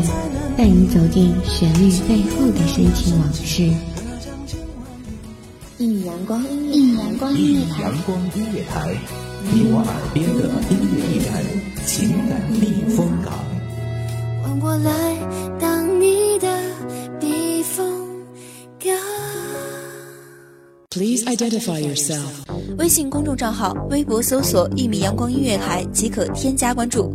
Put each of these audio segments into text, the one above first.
乐，带你走进旋律背后的深情往事。一米阳光音乐，一米阳光音乐台，阳光音乐台，你我耳边的音乐驿站，情感避风港。换我来当你的避风港。Please identify yourself。微信公众账号、微博搜索“一米阳光音乐台”即可添加关注。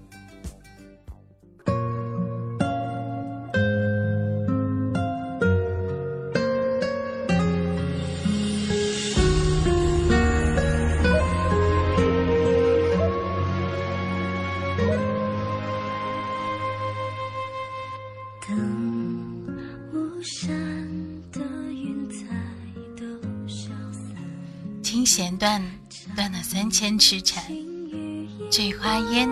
千尺缠；醉花烟，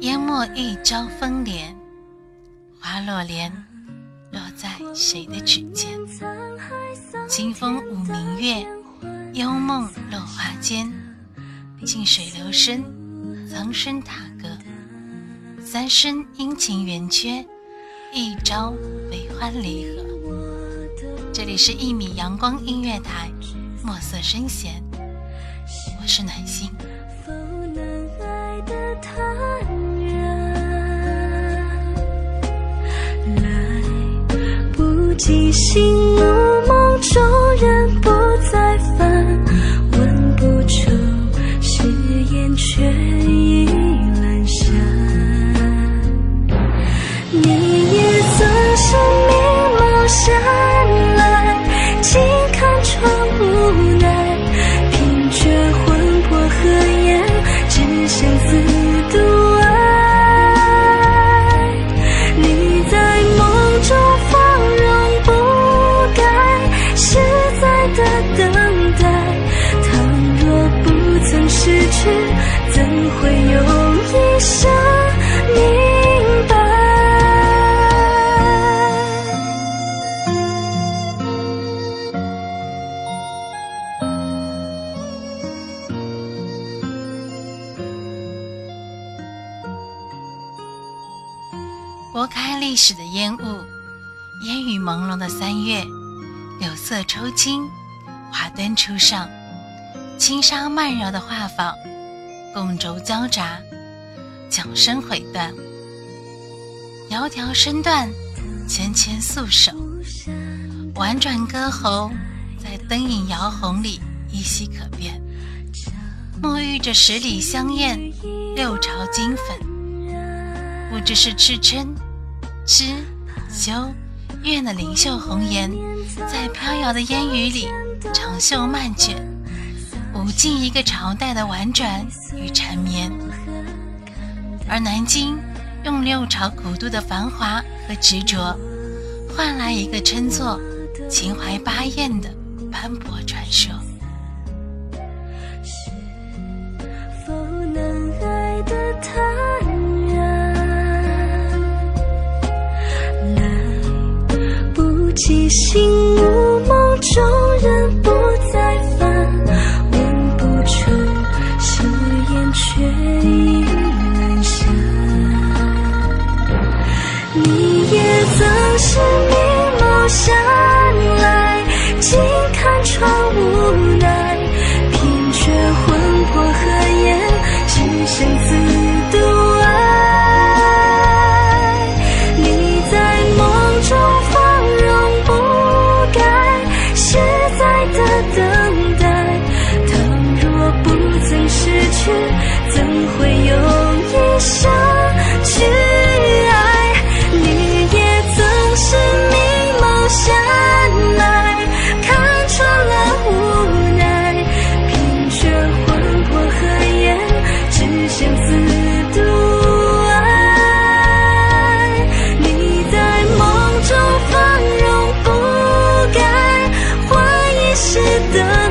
淹没一朝风帘。花落莲，落在谁的指尖？清风舞明月，幽梦落花间。静水流深，苍生踏歌。三生阴晴圆缺，一朝悲欢离合。这里是一米阳光音乐台。墨色深弦，是暖心。否能爱的坦然来不及醒悟开历史的烟雾，烟雨朦胧的三月，柳色抽青，华灯初上，轻纱漫绕的画舫，共轴交杂，桨声回断，窈窕身段，纤纤素手，婉转歌喉在灯影摇红里依稀可辨，沐浴着十里香艳，六朝金粉，不知是赤嗔。知、秋、月的灵秀红颜，在飘摇的烟雨里长袖漫卷，无尽一个朝代的婉转与缠绵。而南京用六朝古都的繁华和执着，换来一个称作秦淮八艳的斑驳传说。是否能爱得坦记心你的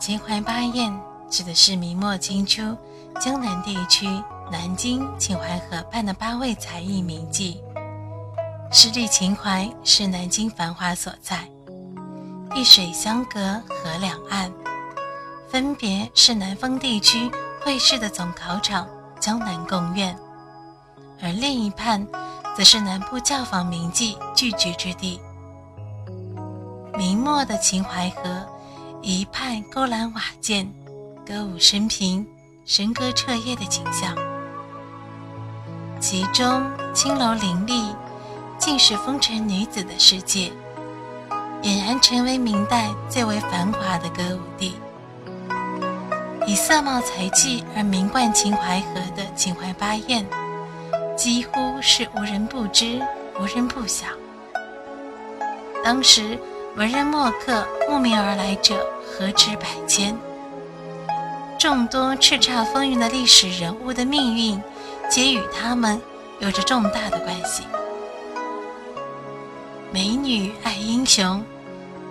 秦淮八艳指的是明末清初江南地区南京、秦淮河畔的八位才艺名妓。十里秦淮是南京繁华所在，一水相隔河两岸，分别是南方地区会试的总考场江南贡院，而另一畔则是南部教坊名妓聚居之地。明末的秦淮河，一派勾栏瓦建、歌舞升平、笙歌彻夜的景象，其中青楼林立，尽是风尘女子的世界，俨然成为明代最为繁华的歌舞地。以色貌才妓而名冠秦淮河的秦淮八艳，几乎是无人不知、无人不晓。当时。文人墨客慕名而来者何止百千，众多叱咤风云的历史人物的命运，皆与他们有着重大的关系。美女爱英雄，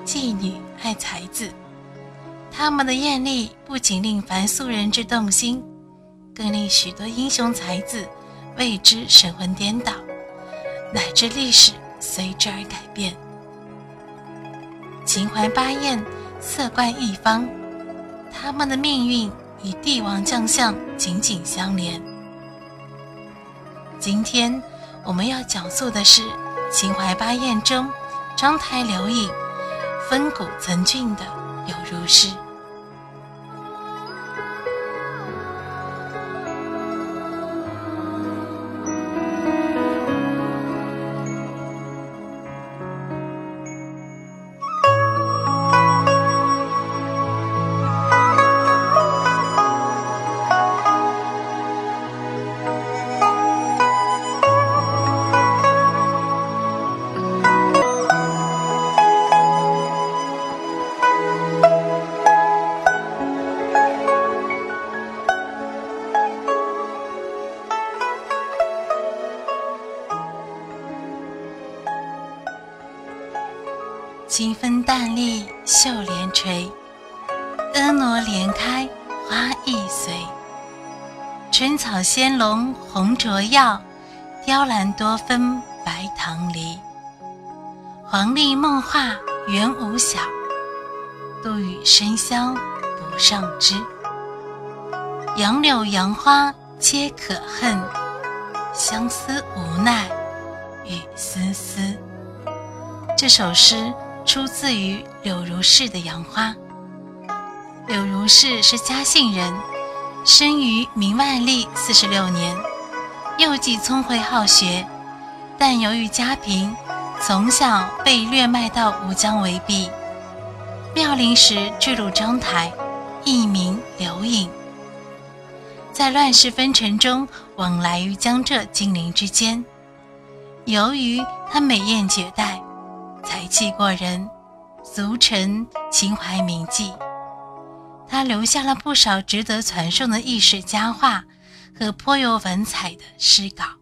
妓女爱才子，他们的艳丽不仅令凡俗人之动心，更令许多英雄才子为之神魂颠倒，乃至历史随之而改变。秦淮八艳，色冠一方，他们的命运与帝王将相紧紧相连。今天我们要讲述的是秦淮八艳中章台柳影、风骨曾俊的柳如是。春草仙笼红灼耀，雕栏多分白棠梨。黄鹂梦话原无晓，杜宇笙箫不上枝。杨柳杨花皆可恨，相思无奈雨丝丝。这首诗。出自于柳如是的《杨花》。柳如是是嘉兴人，生于明万历四十六年，幼季聪慧好学，但由于家贫，从小被掠卖到吴江为婢。妙龄时坠入章台，艺名柳影。在乱世纷尘中往来于江浙金陵之间，由于她美艳绝代。才气过人，俗称秦淮名妓。他留下了不少值得传颂的轶事佳话和颇有文采的诗稿。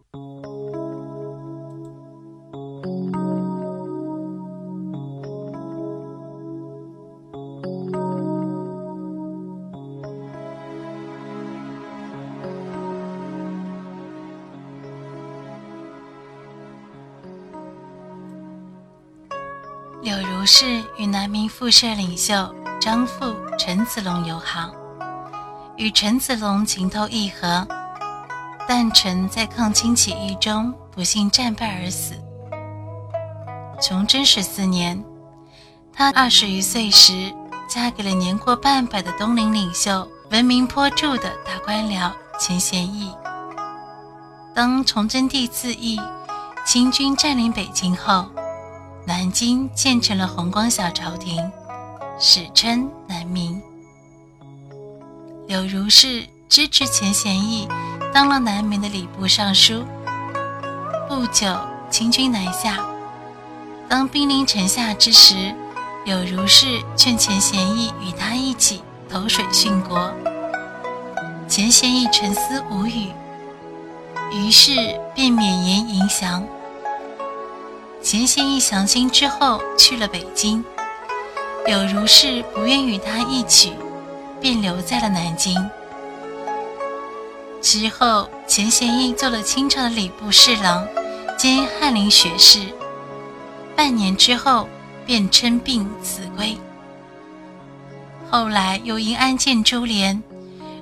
柳如是与南明复社领袖张富、陈子龙友好，与陈子龙情投意合，但陈在抗清起义中不幸战败而死。崇祯十四年，他二十余岁时，嫁给了年过半百的东林领袖、闻名颇著的大官僚钱贤益。当崇祯帝自缢，清军占领北京后。南京建成了弘光小朝廷，史称南明。柳如是支持钱贤益，当了南明的礼部尚书。不久，清军南下，当兵临城下之时，柳如是劝钱贤益与他一起投水殉国。钱贤益沉思无语，于是便免言迎降。钱贤益降清之后去了北京，柳如是不愿与他一起，便留在了南京。之后，钱贤益做了清朝的礼部侍郎兼翰林学士。半年之后，便称病辞归。后来又因案件株连，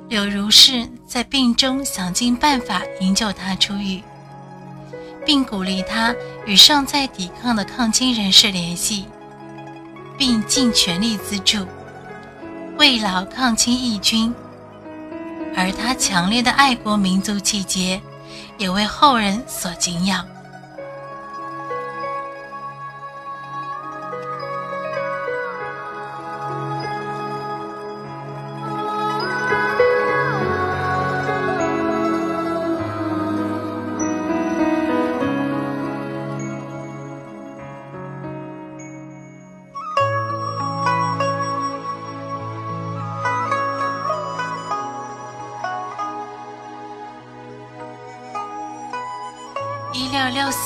柳如是在病中想尽办法营救他出狱，并鼓励他与尚在抵抗的抗金人士联系，并尽全力资助，慰劳抗清义军。而他强烈的爱国民族气节，也为后人所敬仰。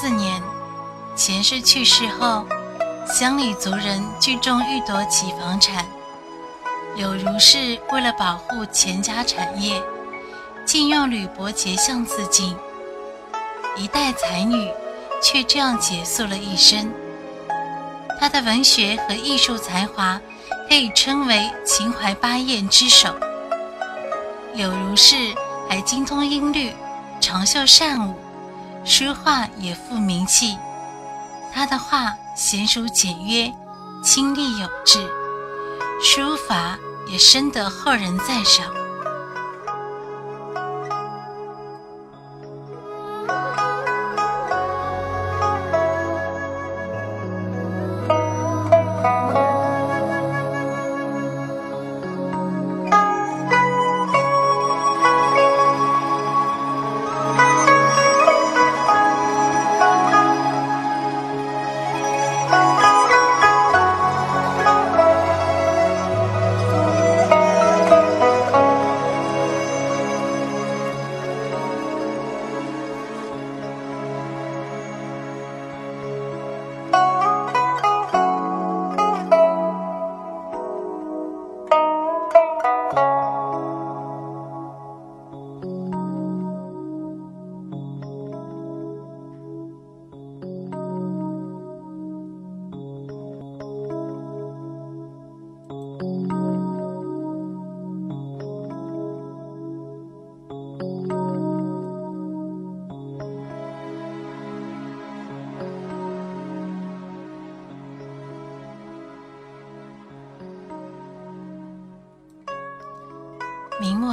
四年，钱氏去世后，乡里族人聚众欲夺其房产。柳如是为了保护钱家产业，竟用铝箔结项自尽。一代才女，却这样结束了一生。她的文学和艺术才华可以称为秦淮八艳之首。柳如是还精通音律，长袖善舞。书画也富名气，他的画娴熟简约，清丽有致，书法也深得后人赞赏。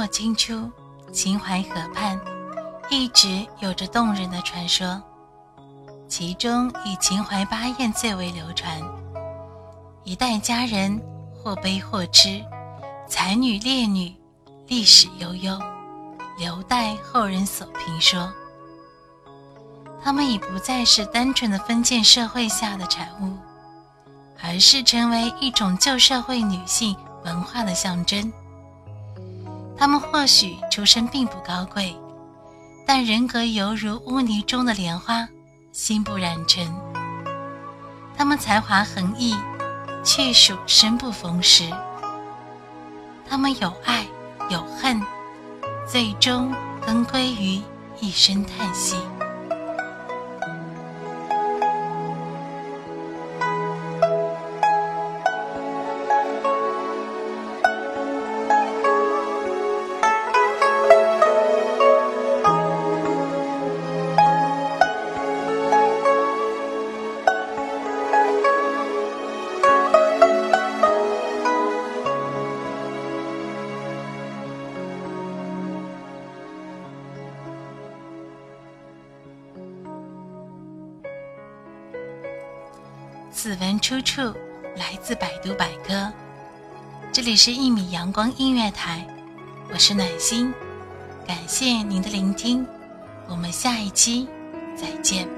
清初，秦淮河畔一直有着动人的传说，其中以秦淮八艳最为流传。一代佳人，或悲或痴，才女烈女，历史悠悠，留待后人所评说。她们已不再是单纯的封建社会下的产物，而是成为一种旧社会女性文化的象征。他们或许出身并不高贵，但人格犹如污泥中的莲花，心不染尘。他们才华横溢，却属生不逢时。他们有爱有恨，最终终归于一声叹息。此文出处来自百度百科。这里是《一米阳光音乐台》，我是暖心，感谢您的聆听，我们下一期再见。